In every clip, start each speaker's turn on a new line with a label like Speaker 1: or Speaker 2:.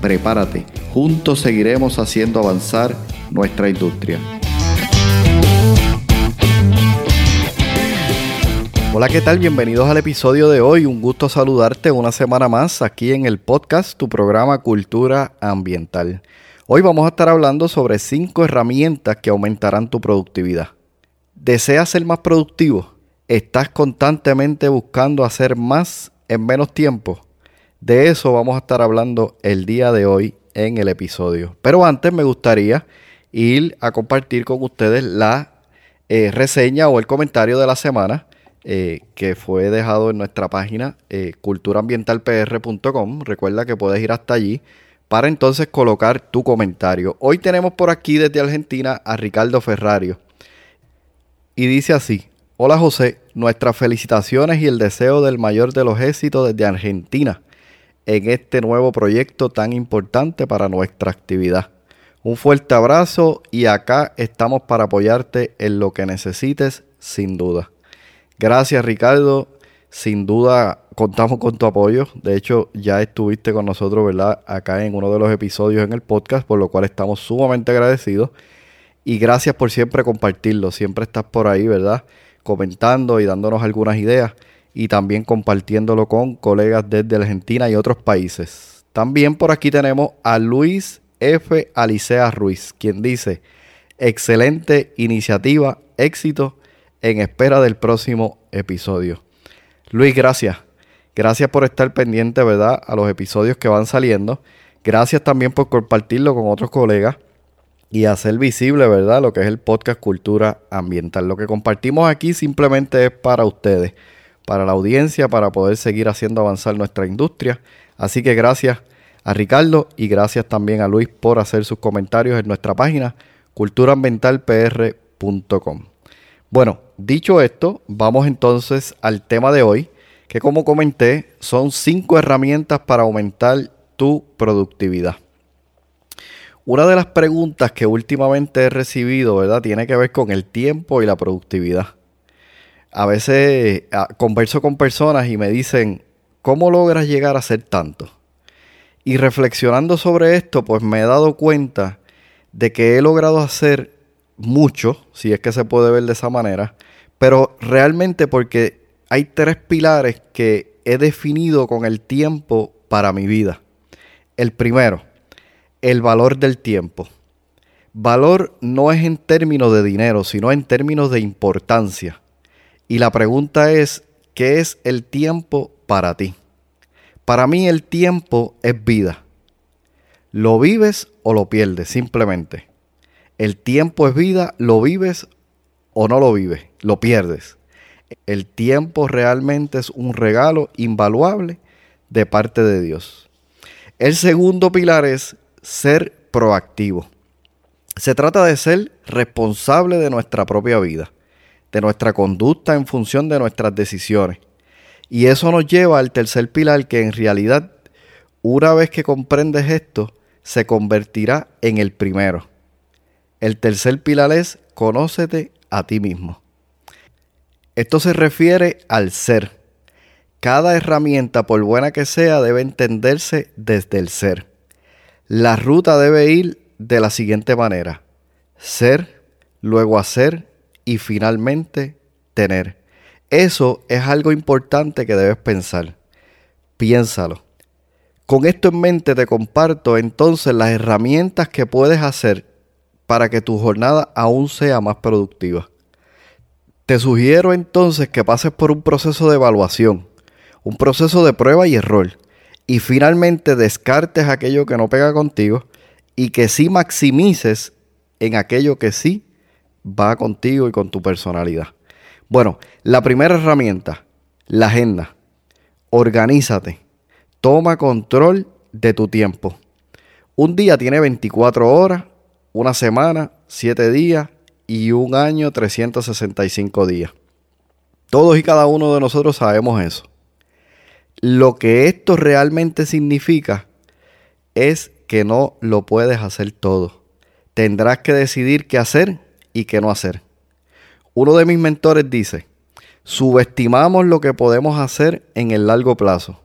Speaker 1: Prepárate, juntos seguiremos haciendo avanzar nuestra industria. Hola, ¿qué tal? Bienvenidos al episodio de hoy. Un gusto saludarte una semana más aquí en el podcast, tu programa Cultura Ambiental. Hoy vamos a estar hablando sobre cinco herramientas que aumentarán tu productividad. ¿Deseas ser más productivo? ¿Estás constantemente buscando hacer más en menos tiempo? De eso vamos a estar hablando el día de hoy en el episodio. Pero antes me gustaría ir a compartir con ustedes la eh, reseña o el comentario de la semana eh, que fue dejado en nuestra página eh, culturaambientalpr.com. Recuerda que puedes ir hasta allí para entonces colocar tu comentario. Hoy tenemos por aquí desde Argentina a Ricardo Ferrario. Y dice así, hola José, nuestras felicitaciones y el deseo del mayor de los éxitos desde Argentina en este nuevo proyecto tan importante para nuestra actividad. Un fuerte abrazo y acá estamos para apoyarte en lo que necesites sin duda. Gracias Ricardo, sin duda contamos con tu apoyo. De hecho, ya estuviste con nosotros, ¿verdad? Acá en uno de los episodios en el podcast, por lo cual estamos sumamente agradecidos. Y gracias por siempre compartirlo. Siempre estás por ahí, ¿verdad? Comentando y dándonos algunas ideas. Y también compartiéndolo con colegas desde Argentina y otros países. También por aquí tenemos a Luis F. Alicea Ruiz, quien dice, excelente iniciativa, éxito en espera del próximo episodio. Luis, gracias. Gracias por estar pendiente, ¿verdad? A los episodios que van saliendo. Gracias también por compartirlo con otros colegas y hacer visible, ¿verdad? Lo que es el podcast Cultura Ambiental. Lo que compartimos aquí simplemente es para ustedes, para la audiencia, para poder seguir haciendo avanzar nuestra industria. Así que gracias a Ricardo y gracias también a Luis por hacer sus comentarios en nuestra página culturaambientalpr.com. Bueno, dicho esto, vamos entonces al tema de hoy que como comenté son cinco herramientas para aumentar tu productividad. Una de las preguntas que últimamente he recibido, ¿verdad? Tiene que ver con el tiempo y la productividad. A veces converso con personas y me dicen, ¿cómo logras llegar a hacer tanto? Y reflexionando sobre esto, pues me he dado cuenta de que he logrado hacer mucho, si es que se puede ver de esa manera, pero realmente porque hay tres pilares que he definido con el tiempo para mi vida. El primero, el valor del tiempo. Valor no es en términos de dinero, sino en términos de importancia. Y la pregunta es, ¿qué es el tiempo para ti? Para mí el tiempo es vida. ¿Lo vives o lo pierdes? Simplemente. El tiempo es vida, lo vives o no lo vives, lo pierdes. El tiempo realmente es un regalo invaluable de parte de Dios. El segundo pilar es ser proactivo. Se trata de ser responsable de nuestra propia vida, de nuestra conducta en función de nuestras decisiones. Y eso nos lleva al tercer pilar que en realidad, una vez que comprendes esto, se convertirá en el primero. El tercer pilar es conócete a ti mismo. Esto se refiere al ser. Cada herramienta, por buena que sea, debe entenderse desde el ser. La ruta debe ir de la siguiente manera. Ser, luego hacer y finalmente tener. Eso es algo importante que debes pensar. Piénsalo. Con esto en mente te comparto entonces las herramientas que puedes hacer para que tu jornada aún sea más productiva. Te sugiero entonces que pases por un proceso de evaluación, un proceso de prueba y error, y finalmente descartes aquello que no pega contigo y que sí maximices en aquello que sí va contigo y con tu personalidad. Bueno, la primera herramienta, la agenda. Organízate. Toma control de tu tiempo. Un día tiene 24 horas, una semana, 7 días y un año, 365 días. Todos y cada uno de nosotros sabemos eso. Lo que esto realmente significa es que no lo puedes hacer todo. Tendrás que decidir qué hacer y qué no hacer. Uno de mis mentores dice, subestimamos lo que podemos hacer en el largo plazo,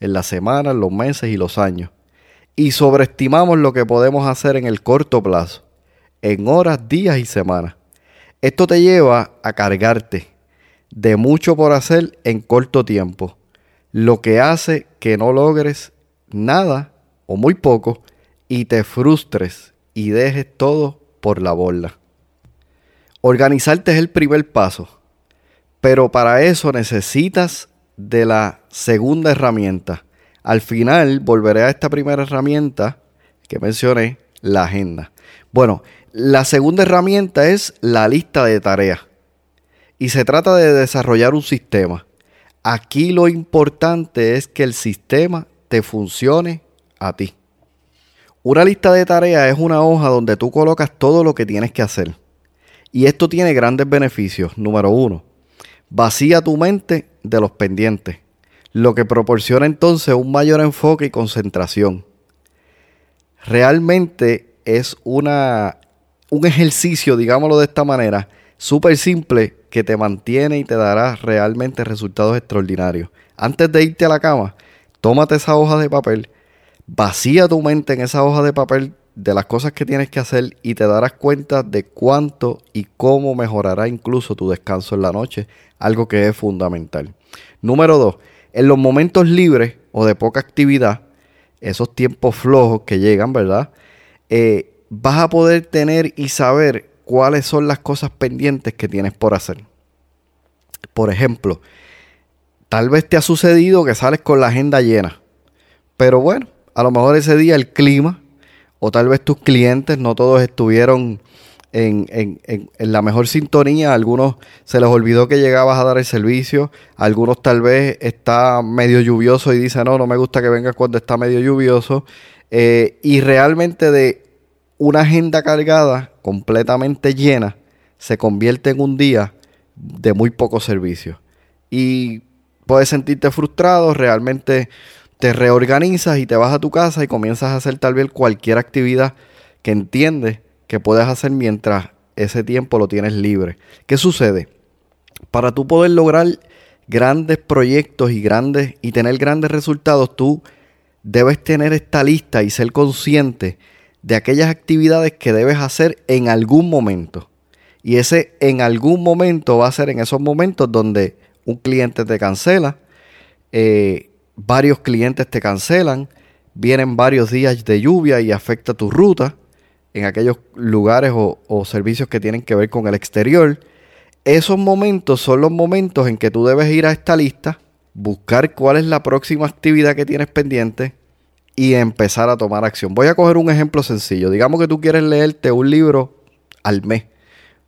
Speaker 1: en las semanas, los meses y los años, y sobreestimamos lo que podemos hacer en el corto plazo, en horas, días y semanas. Esto te lleva a cargarte de mucho por hacer en corto tiempo, lo que hace que no logres nada o muy poco y te frustres y dejes todo por la borda. Organizarte es el primer paso, pero para eso necesitas de la segunda herramienta. Al final volveré a esta primera herramienta que mencioné, la agenda. Bueno, la segunda herramienta es la lista de tareas y se trata de desarrollar un sistema. Aquí lo importante es que el sistema te funcione a ti. Una lista de tareas es una hoja donde tú colocas todo lo que tienes que hacer. Y esto tiene grandes beneficios. Número uno, vacía tu mente de los pendientes, lo que proporciona entonces un mayor enfoque y concentración. Realmente es una, un ejercicio, digámoslo de esta manera, súper simple que te mantiene y te dará realmente resultados extraordinarios. Antes de irte a la cama, tómate esa hoja de papel, vacía tu mente en esa hoja de papel de las cosas que tienes que hacer y te darás cuenta de cuánto y cómo mejorará incluso tu descanso en la noche, algo que es fundamental. Número dos, en los momentos libres o de poca actividad, esos tiempos flojos que llegan, ¿verdad? Eh, vas a poder tener y saber cuáles son las cosas pendientes que tienes por hacer. Por ejemplo, tal vez te ha sucedido que sales con la agenda llena, pero bueno, a lo mejor ese día el clima o tal vez tus clientes, no todos estuvieron en, la mejor sintonía, algunos se les olvidó que llegabas a dar el servicio, algunos tal vez está medio lluvioso y dicen, no, no me gusta que vengas cuando está medio lluvioso, eh, y realmente de una agenda cargada, completamente llena, se convierte en un día de muy poco servicio. Y puedes sentirte frustrado, realmente te reorganizas y te vas a tu casa y comienzas a hacer tal vez cualquier actividad que entiendes que puedes hacer mientras ese tiempo lo tienes libre. ¿Qué sucede? Para tú poder lograr grandes proyectos y grandes y tener grandes resultados, tú debes tener esta lista y ser consciente de aquellas actividades que debes hacer en algún momento. Y ese en algún momento va a ser en esos momentos donde un cliente te cancela, eh, varios clientes te cancelan, vienen varios días de lluvia y afecta tu ruta en aquellos lugares o, servicios que tienen que ver con el exterior. Esos momentos son los momentos en que tú debes ir a esta lista, buscar cuál es la próxima actividad que tienes pendiente y empezar a tomar acción. Voy a coger un ejemplo sencillo. Digamos que tú quieres leerte un libro al mes,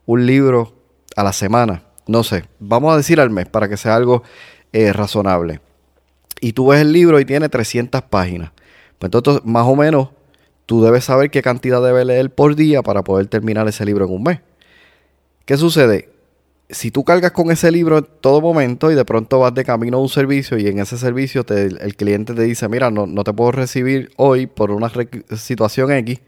Speaker 1: un libro a la semana, no sé, vamos a decir al mes para que sea algo eh, razonable y tú ves el libro y tiene 300 páginas. Pues entonces, más o menos, tú debes saber qué cantidad debes leer por día para poder terminar ese libro en un mes. ¿Qué sucede? Si tú cargas con ese libro en todo momento y de pronto vas de camino a un servicio y en ese servicio el cliente te dice, mira, no, no te puedo recibir hoy por una situación X,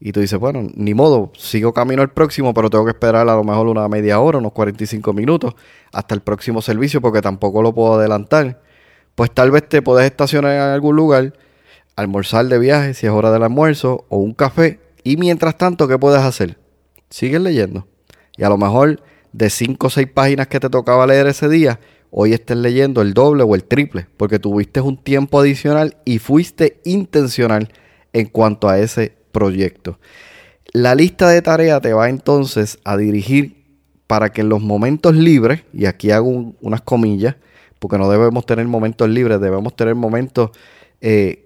Speaker 1: y tú dices, bueno, ni modo, sigo camino al próximo, pero tengo que esperar a lo mejor una media hora, unos 45 minutos, hasta el próximo servicio, porque tampoco lo puedo adelantar pues tal vez te puedes estacionar en algún lugar, almorzar de viaje si es hora del almuerzo o un café. Y mientras tanto, ¿qué puedes hacer? Sigues leyendo. Y a lo mejor de 5 o 6 páginas que te tocaba leer ese día, hoy estés leyendo el doble o el triple, porque tuviste un tiempo adicional y fuiste intencional en cuanto a ese proyecto. La lista de tareas te va entonces a dirigir para que en los momentos libres, y aquí hago unas comillas, porque no debemos tener momentos libres, debemos tener momentos eh,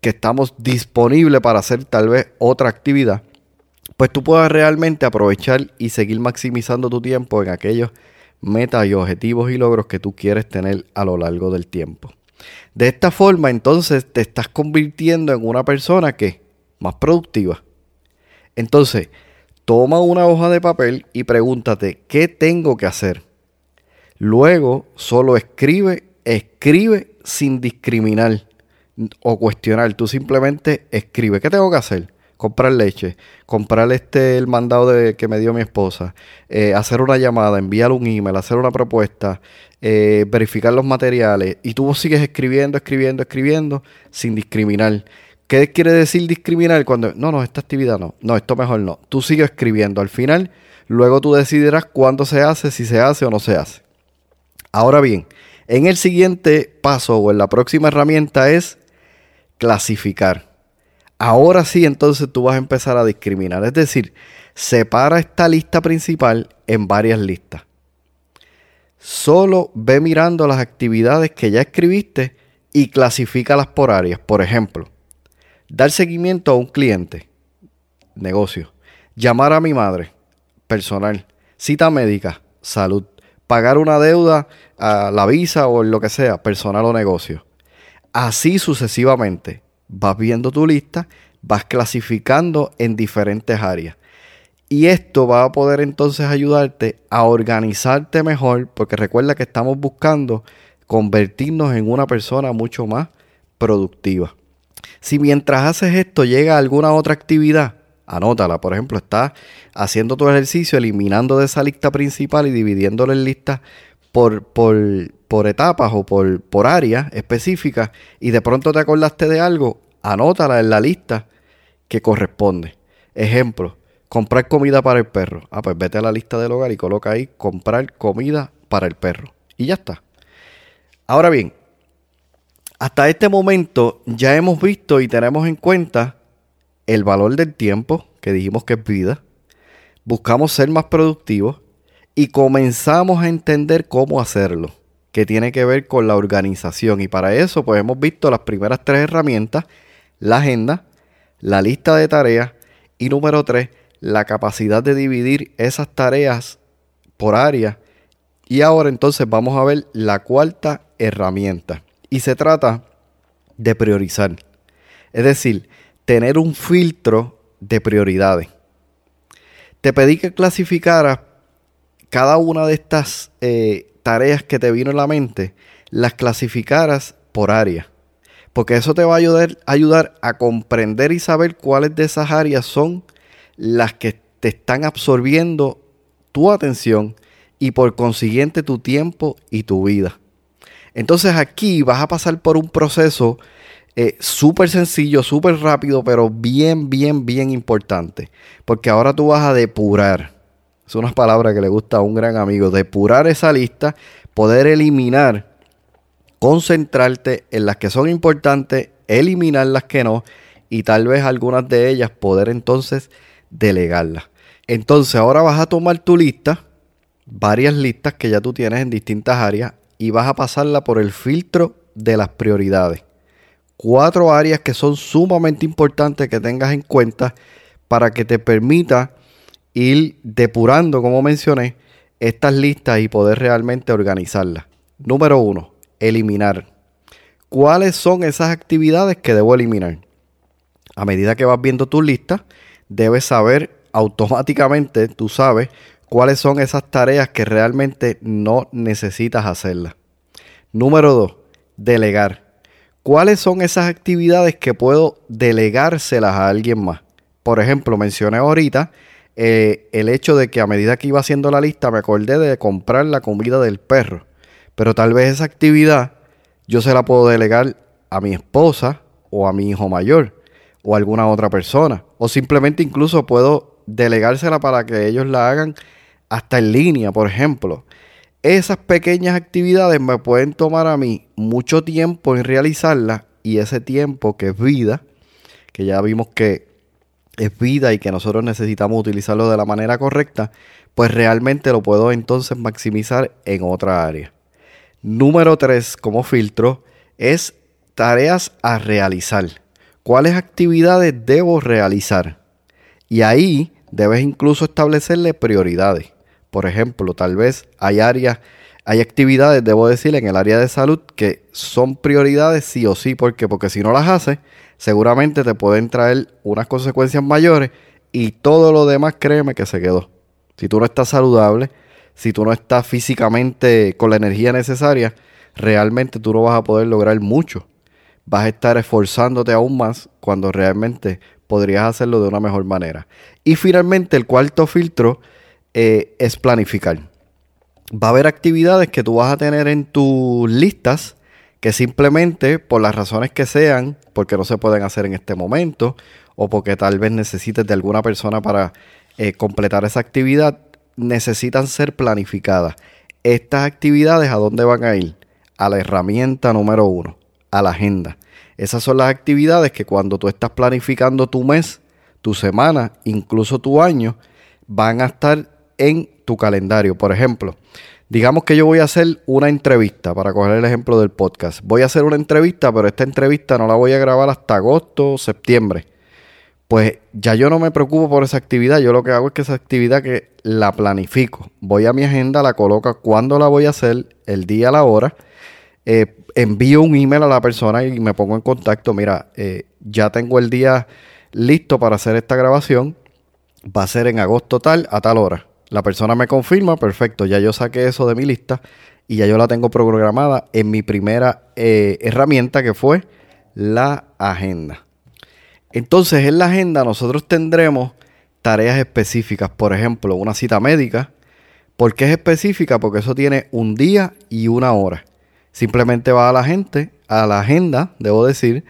Speaker 1: que estamos disponibles para hacer tal vez otra actividad, pues tú puedas realmente aprovechar y seguir maximizando tu tiempo en aquellos metas y objetivos y logros que tú quieres tener a lo largo del tiempo. De esta forma, entonces, te estás convirtiendo en una persona que más productiva. Entonces, toma una hoja de papel y pregúntate, ¿qué tengo que hacer? Luego, solo escribe, escribe sin discriminar o cuestionar. Tú simplemente escribe, ¿qué tengo que hacer? comprar leche, comprar este el mandado que me dio mi esposa, eh, hacer una llamada, enviar un email, hacer una propuesta, eh, verificar los materiales y tú sigues escribiendo, escribiendo, escribiendo sin discriminar. ¿Qué quiere decir discriminar cuando no, no, esta actividad no, no, esto mejor no? Tú sigues escribiendo. Al final, luego tú decidirás cuándo se hace, si se hace o no se hace. Ahora bien, en el siguiente paso o en la próxima herramienta es clasificar. Ahora sí, entonces tú vas a empezar a discriminar. Es decir, separa esta lista principal en varias listas. Solo ve mirando las actividades que ya escribiste y clasifícalas por áreas. Por ejemplo, dar seguimiento a un cliente, negocio, llamar a mi madre, personal, cita médica, salud, pagar una deuda a la visa o lo que sea, personal o negocio. Así sucesivamente vas viendo tu lista, vas clasificando en diferentes áreas. Y esto va a poder entonces ayudarte a organizarte mejor, porque recuerda que estamos buscando convertirnos en una persona mucho más productiva. Si mientras haces esto llega alguna otra actividad, anótala. Por ejemplo, estás haciendo tu ejercicio, eliminando de esa lista principal y dividiéndolo en listas por, por, por etapas o por, por áreas específicas y de pronto te acordaste de algo, anótala en la lista que corresponde. Ejemplo, comprar comida para el perro. Ah, pues vete a la lista del hogar y coloca ahí comprar comida para el perro. Y ya está. Ahora bien, hasta este momento ya hemos visto y tenemos en cuenta el valor del tiempo, que dijimos que es vida. Buscamos ser más productivos y comenzamos a entender cómo hacerlo, que tiene que ver con la organización. Y para eso, pues hemos visto las primeras tres herramientas, la agenda, la lista de tareas y número tres, la capacidad de dividir esas tareas por área. Y ahora entonces vamos a ver la cuarta herramienta. Y se trata de priorizar. Es decir, tener un filtro de prioridades. Te pedí que clasificaras cada una de estas eh, tareas que te vino en la mente, las clasificaras por área. Porque eso te va a ayudar, ayudar a comprender y saber cuáles de esas áreas son las que te están absorbiendo tu atención y por consiguiente tu tiempo y tu vida. Entonces aquí vas a pasar por un proceso eh, súper sencillo, súper rápido, pero bien, bien, bien importante. Porque ahora tú vas a depurar es una palabra que le gusta a un gran amigo. Depurar esa lista, poder eliminar, concentrarte en las que son importantes, eliminar las que no y tal vez algunas de ellas poder entonces delegarlas. Entonces ahora vas a tomar tu lista, varias listas que ya tú tienes en distintas áreas y vas a pasarla por el filtro de las prioridades. Cuatro áreas que son sumamente importantes que tengas en cuenta para que te permita ir depurando, como mencioné, estas listas y poder realmente organizarlas. Número uno, eliminar. ¿Cuáles son esas actividades que debo eliminar? A medida que vas viendo tu lista, debes saber automáticamente, tú sabes, cuáles son esas tareas que realmente no necesitas hacerlas. Número dos, delegar. ¿Cuáles son esas actividades que puedo delegárselas a alguien más? Por ejemplo, mencioné ahorita eh, el hecho de que a medida que iba haciendo la lista me acordé de comprar la comida del perro. Pero tal vez esa actividad yo se la puedo delegar a mi esposa o a mi hijo mayor o a alguna otra persona. O simplemente incluso puedo delegársela para que ellos la hagan hasta en línea, por ejemplo. Esas pequeñas actividades me pueden tomar a mí mucho tiempo en realizarlas y ese tiempo que es vida, que ya vimos que es vida y que nosotros necesitamos utilizarlo de la manera correcta, pues realmente lo puedo entonces maximizar en otra área. Número 3 como filtro es tareas a realizar. ¿Cuáles actividades debo realizar? Y ahí debes incluso establecerle prioridades. Por ejemplo, tal vez hay áreas Hay actividades, debo decir, en el área de salud que son prioridades sí o sí. ¿Por qué? Porque si no las haces, seguramente te pueden traer unas consecuencias mayores y todo lo demás, créeme que se quedó. Si tú no estás saludable, si tú no estás físicamente con la energía necesaria, realmente tú no vas a poder lograr mucho. Vas a estar esforzándote aún más cuando realmente podrías hacerlo de una mejor manera. Y finalmente, el cuarto filtro eh, es planificar. Va a haber actividades que tú vas a tener en tus listas que simplemente por las razones que sean, porque no se pueden hacer en este momento o porque tal vez necesites de alguna persona para eh, completar esa actividad, necesitan ser planificadas. Estas actividades, ¿a dónde van a ir? A la herramienta número uno, a la agenda. Esas son las actividades que cuando tú estás planificando tu mes, tu semana, incluso tu año, van a estar en tu calendario. Por ejemplo, digamos que yo voy a hacer una entrevista, para coger el ejemplo del podcast. Voy a hacer una entrevista, pero esta entrevista no la voy a grabar hasta agosto o septiembre. Pues ya yo no me preocupo por esa actividad, yo lo que hago es que esa actividad que la planifico. Voy a mi agenda, la coloco cuándo la voy a hacer, el día, la hora. Eh, envío un email a la persona y me pongo en contacto. Mira, eh, ya tengo el día listo para hacer esta grabación. Va a ser en agosto tal, a tal hora. La persona me confirma, perfecto, ya yo saqué eso de mi lista y ya yo la tengo programada en mi primera eh, herramienta que fue la agenda. Entonces en la agenda nosotros tendremos tareas específicas, por ejemplo, una cita médica. ¿Por qué es específica? Porque eso tiene un día y una hora. Simplemente va a la gente, a la agenda, debo decir,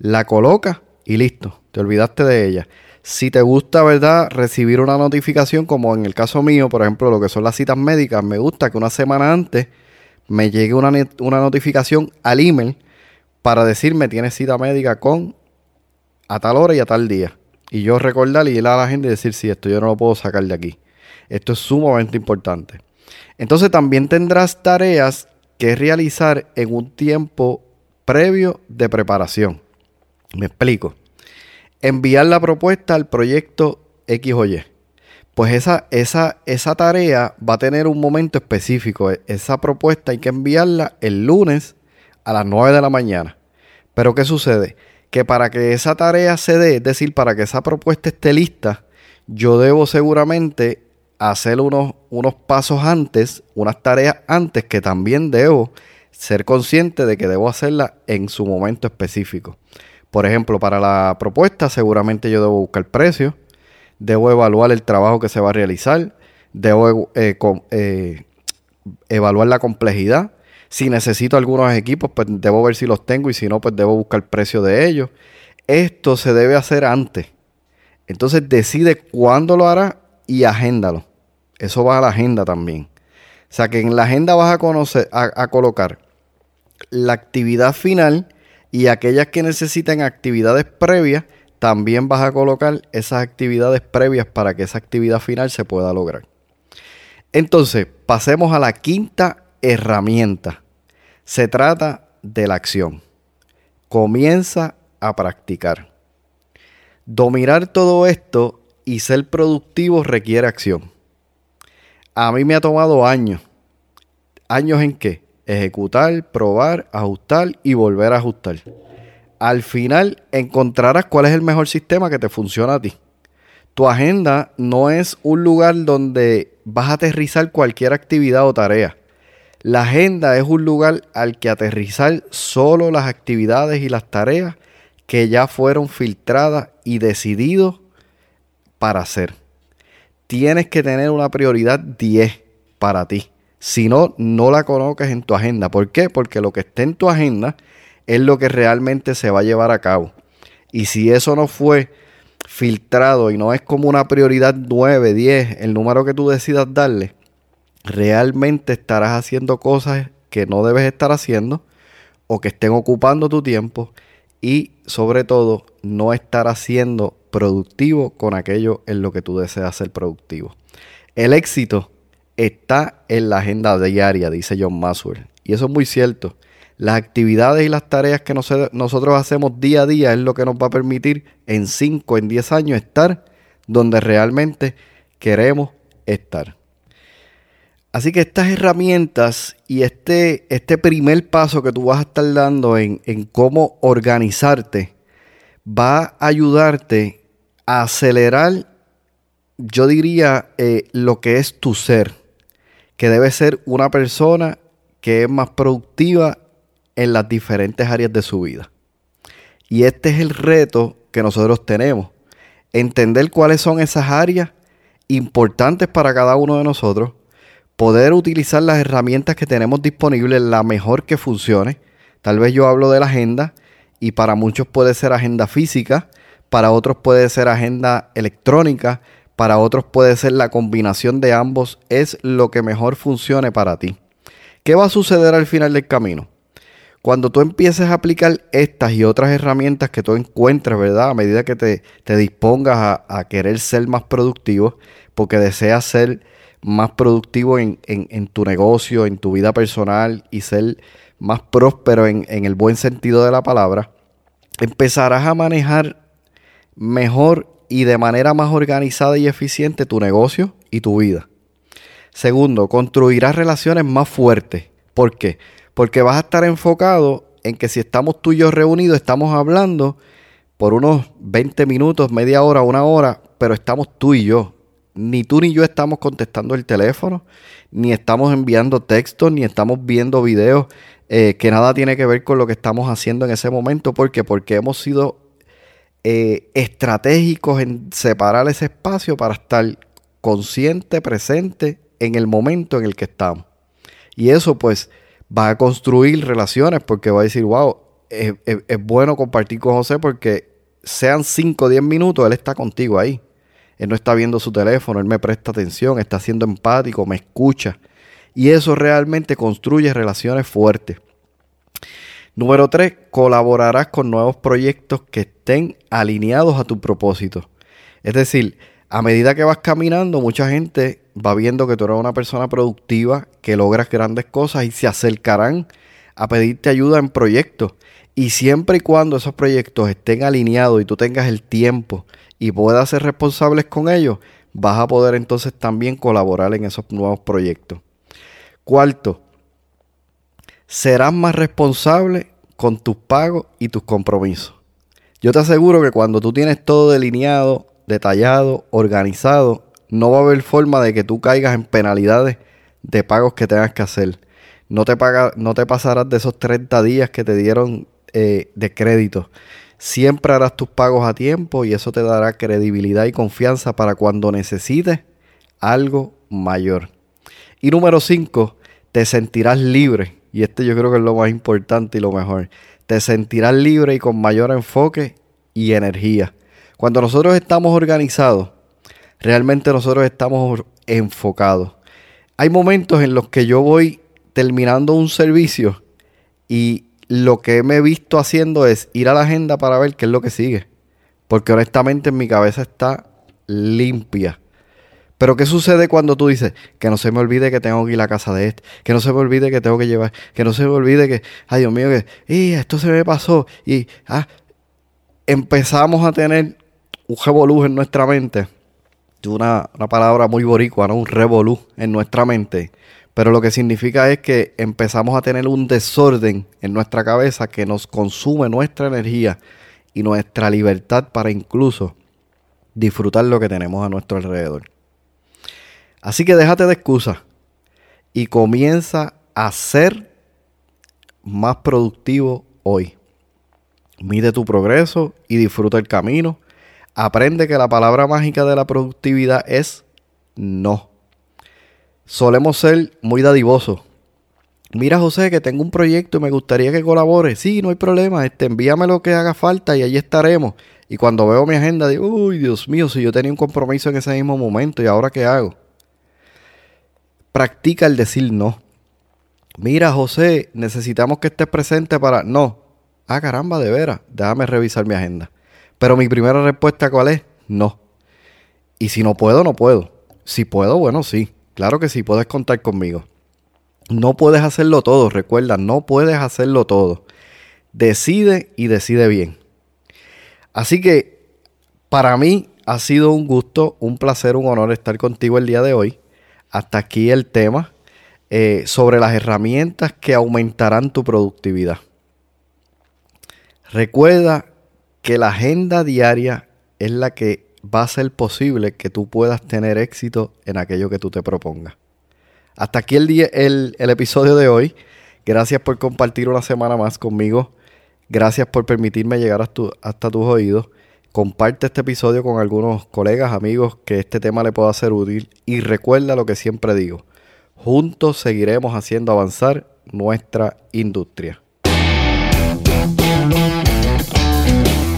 Speaker 1: la coloca y listo, te olvidaste de ella. Si te gusta, ¿verdad?, recibir una notificación, como en el caso mío, por ejemplo, lo que son las citas médicas, me gusta que una semana antes me llegue una, una notificación al email para decirme tienes cita médica con a tal hora y a tal día. Y yo recordar y ir a la gente y decir, sí, esto yo no lo puedo sacar de aquí. Esto es sumamente importante. Entonces también tendrás tareas que realizar en un tiempo previo de preparación. Me explico enviar la propuesta al proyecto X o Y. Pues esa, esa, esa tarea va a tener un momento específico. E, esa propuesta hay que enviarla el lunes a las 9 de la mañana. Pero ¿qué sucede? Que para que esa tarea se dé, es decir, para que esa propuesta esté lista, yo debo seguramente hacer unos, unos pasos antes, unas tareas antes que también debo ser consciente de que debo hacerla en su momento específico. Por ejemplo, para la propuesta seguramente yo debo buscar precio, debo evaluar el trabajo que se va a realizar, debo eh, eh, evaluar la complejidad. Si necesito algunos equipos, pues debo ver si los tengo y si no, pues debo buscar precio de ellos. Esto se debe hacer antes. Entonces decide cuándo lo hará y agéndalo. Eso va a la agenda también. O sea que en la agenda vas a, conocer, a colocar la actividad final y aquellas que necesiten actividades previas, también vas a colocar esas actividades previas para que esa actividad final se pueda lograr. Entonces, pasemos a la quinta herramienta. Se trata de la acción. Comienza a practicar. Dominar todo esto y ser productivo requiere acción. A mí me ha tomado años. ¿Años en qué? Ejecutar, probar, ajustar y volver a ajustar. Al final encontrarás cuál es el mejor sistema que te funciona a ti. Tu agenda no es un lugar donde vas a aterrizar cualquier actividad o tarea. La agenda es un lugar al que aterrizar solo las actividades y las tareas que ya fueron filtradas y decididos para hacer. Tienes que tener una prioridad 10 para ti. Si no, no la coloques en tu agenda. ¿Por qué? Porque lo que esté en tu agenda es lo que realmente se va a llevar a cabo. Y si eso no fue filtrado y no es como una prioridad 9, 10, el número que tú decidas darle, realmente estarás haciendo cosas que no debes estar haciendo o que estén ocupando tu tiempo y sobre todo no estar haciendo productivo con aquello en lo que tú deseas ser productivo. El éxito está en la agenda diaria, dice John Maxwell. Y eso es muy cierto. Las actividades y las tareas que nosotros hacemos día a día es lo que nos va a permitir en 5, en 10 años estar donde realmente queremos estar. Así que estas herramientas y este, este primer paso que tú vas a estar dando en, en cómo organizarte va a ayudarte a acelerar, yo diría, eh, lo que es tu ser, que debe ser una persona que es más productiva en las diferentes áreas de su vida. Y este es el reto que nosotros tenemos, entender cuáles son esas áreas importantes para cada uno de nosotros poder utilizar las herramientas que tenemos disponibles la mejor que funcione. Tal vez yo hablo de la agenda y para muchos puede ser agenda física, para otros puede ser agenda electrónica, para otros puede ser la combinación de ambos, es lo que mejor funcione para ti. ¿Qué va a suceder al final del camino? Cuando tú empieces a aplicar estas y otras herramientas que tú encuentres, ¿verdad? A medida que te, dispongas a, querer ser más productivo, porque deseas ser más productivo en, tu negocio, en tu vida personal y ser más próspero en, en el buen sentido de la palabra, empezarás a manejar mejor y de manera más organizada y eficiente tu negocio y tu vida. Segundo, construirás relaciones más fuertes. ¿Por qué? Porque vas a estar enfocado en que si estamos tú y yo reunidos, estamos hablando por unos 20 minutos, media hora, una hora, pero estamos tú y yo ni tú ni yo estamos contestando el teléfono, ni estamos enviando textos, ni estamos viendo videos eh, que nada tiene que ver con lo que estamos haciendo en ese momento. ¿Por qué? Porque hemos sido eh, estratégicos en separar ese espacio para estar consciente, presente en el momento en el que estamos. Y eso pues va a construir relaciones porque va a decir, wow, es, es bueno compartir con José porque sean 5 o 10 minutos, él está contigo ahí. Él no está viendo su teléfono, él me presta atención, está siendo empático, me escucha. Y eso realmente construye relaciones fuertes. Número tres, colaborarás con nuevos proyectos que estén alineados a tu propósito. Es decir, a medida que vas caminando, mucha gente va viendo que tú eres una persona productiva, que logras grandes cosas y se acercarán a pedirte ayuda en proyectos. Y siempre y cuando esos proyectos estén alineados y tú tengas el tiempo y puedas ser responsables con ellos, vas a poder entonces también colaborar en esos nuevos proyectos. Cuarto, serás más responsable con tus pagos y tus compromisos. Yo te aseguro que cuando tú tienes todo delineado, detallado, organizado, no va a haber forma de que tú caigas en penalidades de pagos que tengas que hacer. No te, paga, no te pasarás de esos 30 días que te dieron eh, de crédito. Siempre harás tus pagos a tiempo y eso te dará credibilidad y confianza para cuando necesites algo mayor. Y número 5, te sentirás libre. Y este yo creo que es lo más importante y lo mejor. Te sentirás libre y con mayor enfoque y energía. Cuando nosotros estamos organizados, realmente nosotros estamos enfocados. Hay momentos en los que yo voy terminando un servicio y lo que me he visto haciendo es ir a la agenda para ver qué es lo que sigue. Porque honestamente en mi cabeza está limpia. Pero ¿qué sucede cuando tú dices que no se me olvide que tengo que ir a la casa de este? Que no se me olvide que tengo que llevar, que no se me olvide que, ay Dios mío, que y esto se me pasó. Y ah, empezamos a tener un revolú en nuestra mente. Una, una palabra muy boricua, ¿no? Un revolú en nuestra mente pero lo que significa es que empezamos a tener un desorden en nuestra cabeza que nos consume nuestra energía y nuestra libertad para incluso disfrutar lo que tenemos a nuestro alrededor. Así que déjate de excusas y comienza a ser más productivo hoy. Mide tu progreso y disfruta el camino. Aprende que la palabra mágica de la productividad es no solemos ser muy dadivosos. Mira, José, que tengo un proyecto y me gustaría que colabore. Sí, no hay problema. Este, envíame lo que haga falta y allí estaremos. Y cuando veo mi agenda, digo, uy, Dios mío, si yo tenía un compromiso en ese mismo momento, ¿y ahora qué hago? Practica el decir no. Mira, José, necesitamos que estés presente para. No. Ah, caramba, de veras. Déjame revisar mi agenda. Pero mi primera respuesta, ¿cuál es? No. Y si no puedo, no puedo. Si puedo, bueno, sí. Claro que sí, puedes contar conmigo. No puedes hacerlo todo, recuerda, no puedes hacerlo todo. Decide y decide bien. Así que para mí ha sido un gusto, un placer, un honor estar contigo el día de hoy. Hasta aquí el tema. eh, sobre las herramientas que aumentarán tu productividad. Recuerda que la agenda diaria es la que va a ser posible que tú puedas tener éxito en aquello que tú te propongas. Hasta aquí el, día, el, episodio de hoy. Gracias por compartir una semana más conmigo. Gracias por permitirme llegar hasta tus oídos. Comparte este episodio con algunos colegas, amigos, que este tema le pueda ser útil. Y recuerda lo que siempre digo. Juntos seguiremos haciendo avanzar nuestra industria.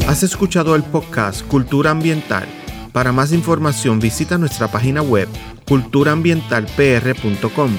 Speaker 2: Has escuchado el podcast Cultura Ambiental. Para más información visita nuestra página web culturaambientalpr.com.